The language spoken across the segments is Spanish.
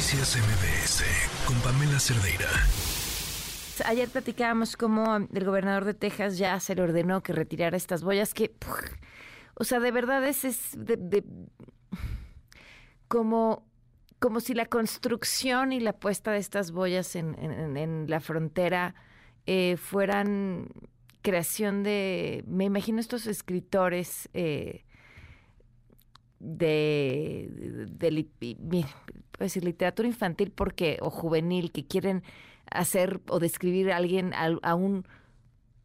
Noticias MBS con Pamela Cerdeira. Ayer platicábamos cómo el gobernador de Texas ya se le ordenó que retirara estas boyas que, o sea, de verdad es, es de, como, como si la construcción y la puesta de estas boyas en, la frontera eh, fueran creación de, me imagino estos escritores eh, de, de, decir, literatura infantil porque o juvenil que quieren hacer o describir a alguien, a, un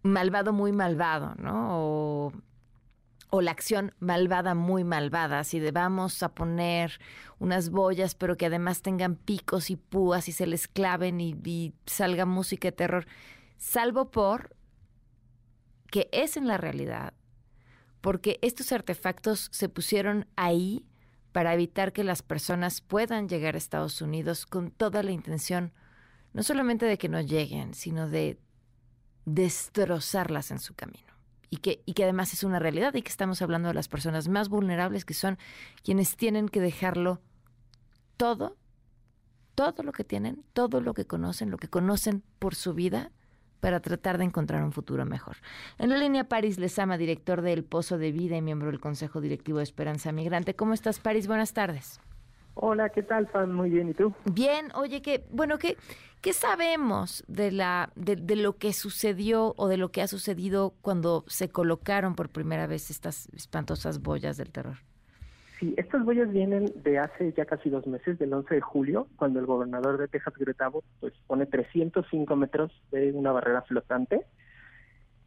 malvado muy malvado, ¿no? O, la acción malvada muy malvada, así de vamos a poner unas boyas, pero que además tengan picos y púas y se les claven y, y salga música de terror, salvo por que es en la realidad, porque estos artefactos se pusieron ahí para evitar que las personas puedan llegar a Estados Unidos con toda la intención, no solamente de que no lleguen, sino de destrozarlas en su camino. Y que, y que además es una realidad y que estamos hablando de las personas más vulnerables que son quienes tienen que dejarlo todo, todo lo que tienen, todo lo que conocen, lo que conocen por su vida, para tratar de encontrar un futuro mejor. En la línea, Paris Lezama, director del Pozo de Vida y miembro del Consejo Directivo de Esperanza Migrante. ¿Cómo estás, Paris? Buenas tardes. Hola, ¿qué tal, Fan? Muy bien, ¿y tú? Bien, oye, que bueno, ¿qué, qué sabemos de, la, de, de, lo que sucedió o de lo que ha sucedido cuando se colocaron por primera vez estas espantosas boyas del terror? Sí, estas huellas vienen de hace ya casi dos meses, del 11 de julio, cuando el gobernador de Texas, Greg Abbott, pues pone 305 metros de una barrera flotante,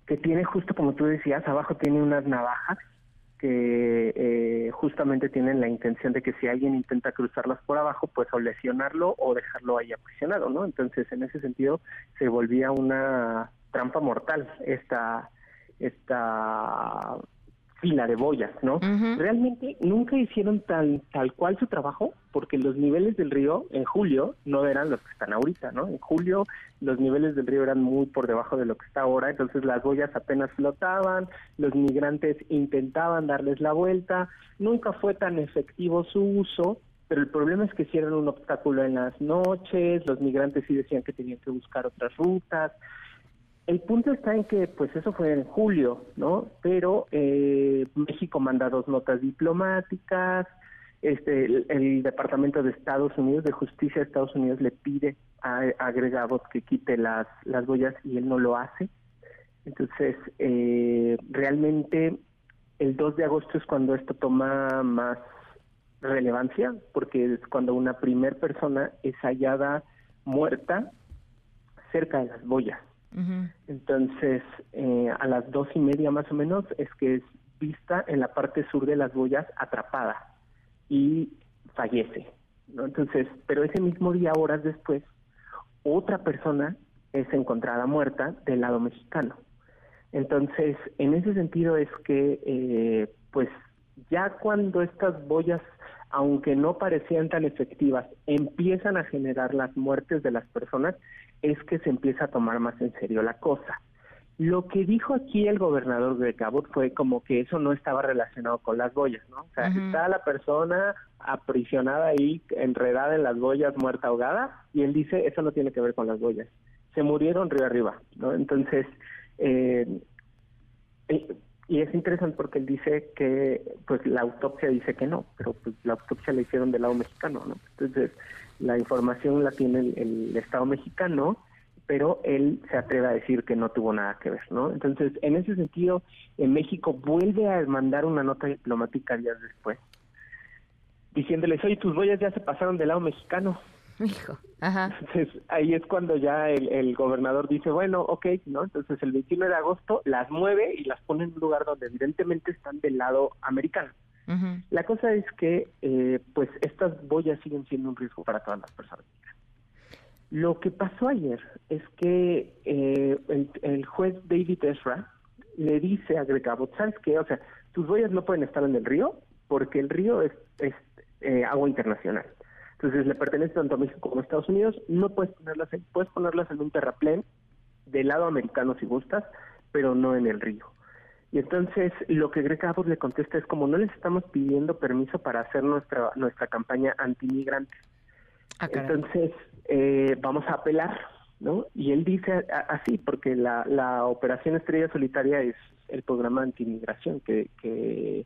que tiene justo como tú decías, abajo tiene unas navajas que eh, justamente tienen la intención de que si alguien intenta cruzarlas por abajo, pues o lesionarlo o dejarlo ahí aprisionado, ¿no? Entonces, en ese sentido, se volvía una trampa mortal esta esta fila de boyas, ¿no? Realmente nunca hicieron tal, tal cual su trabajo porque los niveles del río en julio no eran los que están ahorita, ¿no? En julio los niveles del río eran muy por debajo de lo que está ahora, entonces las boyas apenas flotaban, los migrantes intentaban darles la vuelta, nunca fue tan efectivo su uso, pero el problema es que si eran un obstáculo en las noches, los migrantes sí decían que tenían que buscar otras rutas, el punto está en que, pues eso fue en julio, ¿no? Pero eh, México manda dos notas diplomáticas, este, el, Departamento de Estados Unidos, de Justicia de Estados Unidos, le pide a, agregados que quite las, las boyas y él no lo hace. Entonces, eh, realmente el 2 de agosto es cuando esto toma más relevancia, porque es cuando una primer persona es hallada muerta cerca de las boyas. Entonces, eh, a las dos y media más o menos es que es vista en la parte sur de las boyas atrapada y fallece. ¿no? Entonces, pero ese mismo día, horas después, otra persona es encontrada muerta del lado mexicano. Entonces, en ese sentido es que, eh, pues, ya cuando estas boyas, aunque no parecían tan efectivas, empiezan a generar las muertes de las personas, es que se empieza a tomar más en serio la cosa. Lo que dijo aquí el gobernador de Cabot fue como que eso no estaba relacionado con las boyas, ¿no? O sea, está la persona aprisionada ahí, enredada en las boyas, muerta ahogada, y él dice, eso no tiene que ver con las boyas. Se murieron río arriba, ¿no? Entonces, eh, y es interesante porque él dice que, pues la autopsia dice que no, pero pues la autopsia la hicieron del lado mexicano, ¿no? Entonces, la información la tiene el, Estado mexicano, pero él se atreve a decir que no tuvo nada que ver, ¿no? Entonces, en ese sentido, en México vuelve a mandar una nota diplomática días después, diciéndoles, oye, tus boyas ya se pasaron del lado mexicano. Hijo, ajá. Entonces, ahí es cuando ya el, gobernador dice, bueno, ok, ¿no? Entonces, el 21 de agosto las mueve y las pone en un lugar donde evidentemente están del lado americano. La cosa es que, eh, pues, estas boyas siguen siendo un riesgo para todas las personas. Lo que pasó ayer es que eh, el, juez David Ezra le dice a Greg Abbott, ¿sabes qué? O sea, tus boyas no pueden estar en el río porque el río es, es eh, agua internacional. Entonces le pertenece tanto a México como a Estados Unidos. No puedes ponerlas, en, puedes ponerlas en un terraplén del lado americano si gustas, pero no en el río. Y entonces lo que Greg Abbott le contesta es como no les estamos pidiendo permiso para hacer nuestra nuestra campaña anti-migrante. Ah, Entonces, eh, vamos a apelar, ¿no? Y él dice así, porque la, la Operación Estrella Solitaria es el programa anti-inmigración que, que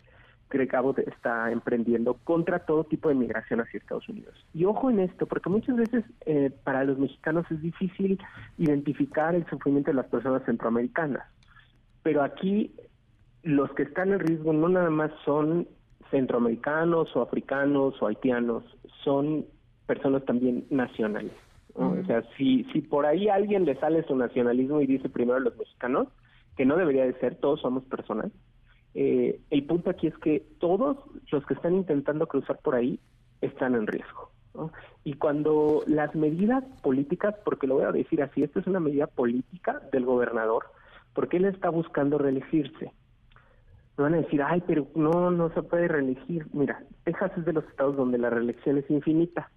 Greg Abbott está emprendiendo contra todo tipo de migración hacia Estados Unidos. Y ojo en esto, porque muchas veces eh, para los mexicanos es difícil identificar el sufrimiento de las personas centroamericanas, pero aquí los que están en riesgo no nada más son centroamericanos o africanos o haitianos, son personas también nacionales. O sea, si, si por ahí alguien le sale su nacionalismo y dice primero los mexicanos, que no debería de ser, todos somos personas, eh, el punto aquí es que todos los que están intentando cruzar por ahí están en riesgo. Y cuando las medidas políticas, porque lo voy a decir así, esto es una medida política del gobernador, porque él está buscando reelegirse. Me van a decir, ay, pero no, no se puede reelegir. Mira, Texas es de los estados donde la reelección es infinita.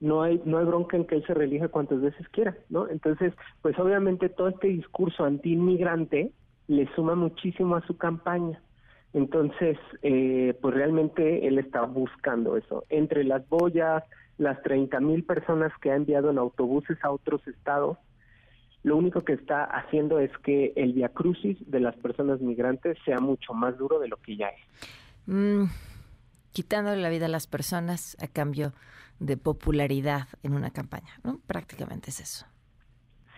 No hay no hay bronca en que él se reelija cuantas veces quiera, ¿no? Entonces, pues obviamente todo este discurso anti-inmigrante le suma muchísimo a su campaña. Entonces, eh, pues realmente él está buscando eso. Entre las boyas, las 30 mil personas que ha enviado en autobuses a otros estados, lo único que está haciendo es que el viacrucis de las personas migrantes sea mucho más duro de lo que ya es. Mm, quitándole la vida a las personas a cambio de popularidad en una campaña, ¿no? Prácticamente es eso.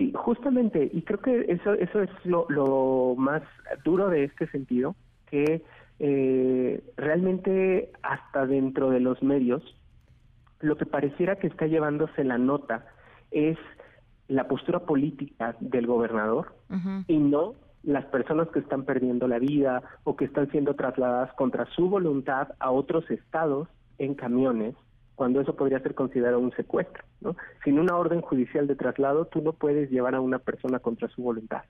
Sí, justamente, y creo que eso, eso es lo, más duro de este sentido, que eh, realmente hasta dentro de los medios, lo que pareciera que está llevándose la nota es la postura política del gobernador y no las personas que están perdiendo la vida o que están siendo trasladadas contra su voluntad a otros estados en camiones cuando eso podría ser considerado un secuestro. ¿no? Sin una orden judicial de traslado, tú no puedes llevar a una persona contra su voluntad.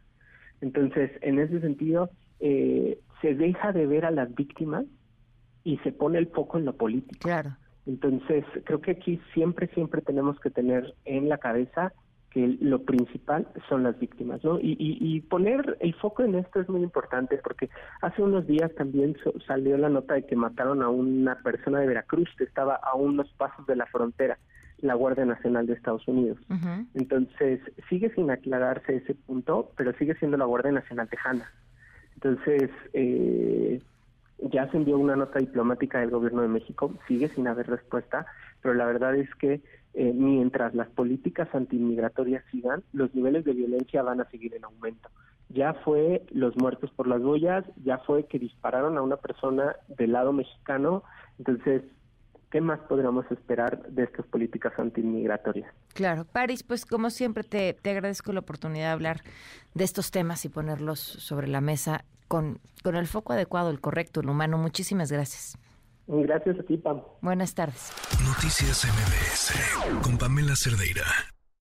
Entonces, en ese sentido, eh, se deja de ver a las víctimas y se pone el foco en lo político. Claro. Entonces, creo que aquí siempre, siempre tenemos que tener en la cabeza que lo principal son las víctimas, ¿no? Y, y, poner el foco en esto es muy importante porque hace unos días también salió la nota de que mataron a una persona de Veracruz que estaba a unos pasos de la frontera, la Guardia Nacional de Estados Unidos. Entonces, sigue sin aclararse ese punto, pero sigue siendo la Guardia Nacional Tejana. Entonces, eh, ya se envió una nota diplomática del gobierno de México, sigue sin haber respuesta, pero la verdad es que eh, mientras las políticas antimigratorias sigan, los niveles de violencia van a seguir en aumento. Ya fue los muertos por las boyas, ya fue que dispararon a una persona del lado mexicano, entonces, ¿qué más podríamos esperar de estas políticas antimigratorias? Claro, Paris, pues como siempre te, te agradezco la oportunidad de hablar de estos temas y ponerlos sobre la mesa con, con el foco adecuado, el correcto, el humano. Muchísimas gracias. Gracias a ti, Pam. Buenas tardes. Noticias MBS con Pamela Cerdeira.